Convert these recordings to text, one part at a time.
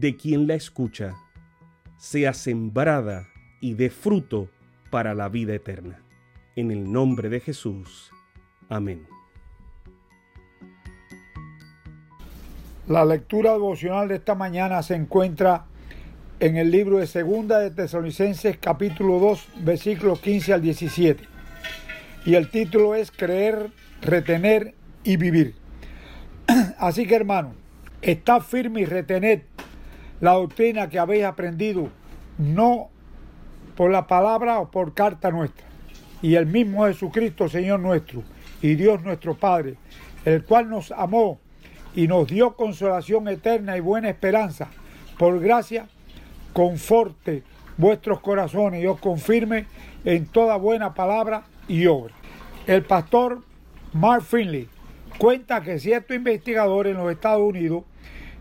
de quien la escucha, sea sembrada y dé fruto para la vida eterna. En el nombre de Jesús. Amén. La lectura devocional de esta mañana se encuentra en el libro de Segunda de Tesalonicenses capítulo 2 versículos 15 al 17. Y el título es Creer, retener y vivir. Así que hermano, está firme y retened la doctrina que habéis aprendido, no por la palabra o por carta nuestra. Y el mismo Jesucristo, Señor nuestro, y Dios nuestro Padre, el cual nos amó y nos dio consolación eterna y buena esperanza, por gracia conforte vuestros corazones y os confirme en toda buena palabra y obra. El pastor Mark Finley cuenta que ciertos investigadores en los Estados Unidos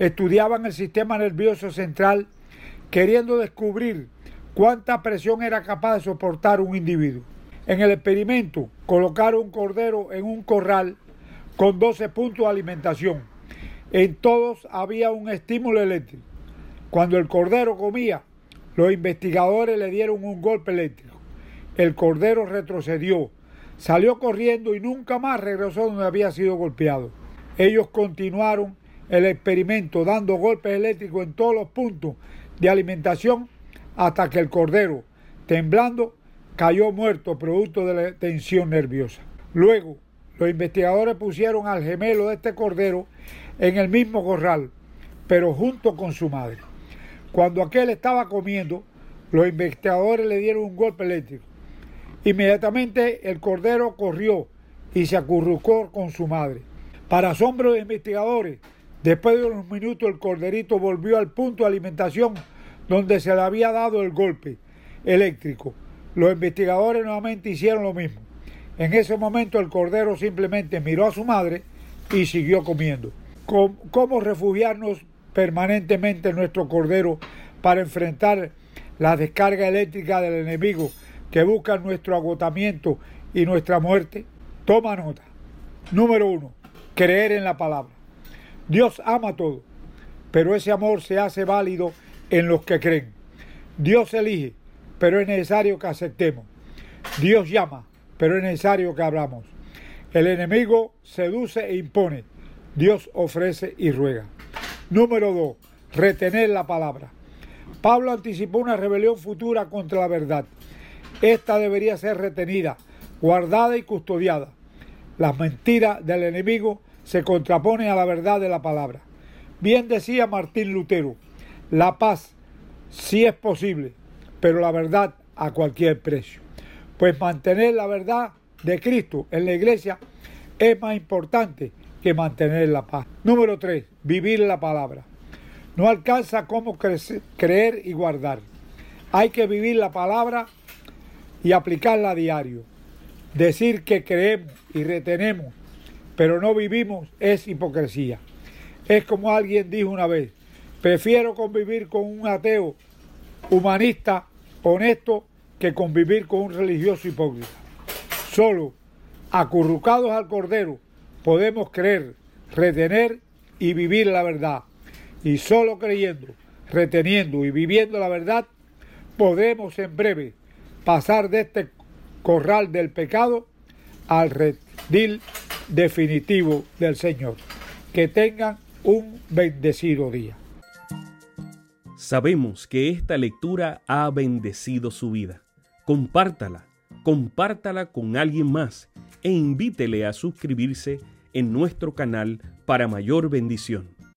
estudiaban el sistema nervioso central queriendo descubrir cuánta presión era capaz de soportar un individuo. En el experimento colocaron un cordero en un corral con 12 puntos de alimentación. En todos había un estímulo eléctrico. Cuando el cordero comía, los investigadores le dieron un golpe eléctrico. El cordero retrocedió, salió corriendo y nunca más regresó donde había sido golpeado. Ellos continuaron el experimento dando golpes eléctricos en todos los puntos de alimentación hasta que el cordero, temblando, cayó muerto producto de la tensión nerviosa. Luego, los investigadores pusieron al gemelo de este cordero en el mismo corral, pero junto con su madre. Cuando aquel estaba comiendo, los investigadores le dieron un golpe eléctrico. Inmediatamente el cordero corrió y se acurrucó con su madre. Para asombro de los investigadores, después de unos minutos el corderito volvió al punto de alimentación donde se le había dado el golpe eléctrico. Los investigadores nuevamente hicieron lo mismo. En ese momento el cordero simplemente miró a su madre y siguió comiendo. ¿Cómo refugiarnos permanentemente nuestro cordero para enfrentar la descarga eléctrica del enemigo que busca nuestro agotamiento y nuestra muerte? Toma nota. Número uno, creer en la palabra. Dios ama todo, pero ese amor se hace válido en los que creen. Dios elige, pero es necesario que aceptemos. Dios llama, pero es necesario que abramos. El enemigo seduce e impone. Dios ofrece y ruega. Número 2. Retener la palabra. Pablo anticipó una rebelión futura contra la verdad. Esta debería ser retenida, guardada y custodiada. Las mentiras del enemigo se contraponen a la verdad de la palabra. Bien decía Martín Lutero, la paz sí es posible, pero la verdad a cualquier precio. Pues mantener la verdad de Cristo en la iglesia es más importante que mantener la paz. Número 3. Vivir la palabra. No alcanza cómo creer y guardar. Hay que vivir la palabra y aplicarla a diario. Decir que creemos y retenemos, pero no vivimos, es hipocresía. Es como alguien dijo una vez, prefiero convivir con un ateo humanista, honesto, que convivir con un religioso hipócrita. Solo acurrucados al Cordero, podemos creer, retener y vivir la verdad. Y solo creyendo, reteniendo y viviendo la verdad, podemos en breve pasar de este corral del pecado al redil definitivo del Señor. Que tengan un bendecido día. Sabemos que esta lectura ha bendecido su vida. Compártala, compártala con alguien más e invítele a suscribirse en nuestro canal para mayor bendición.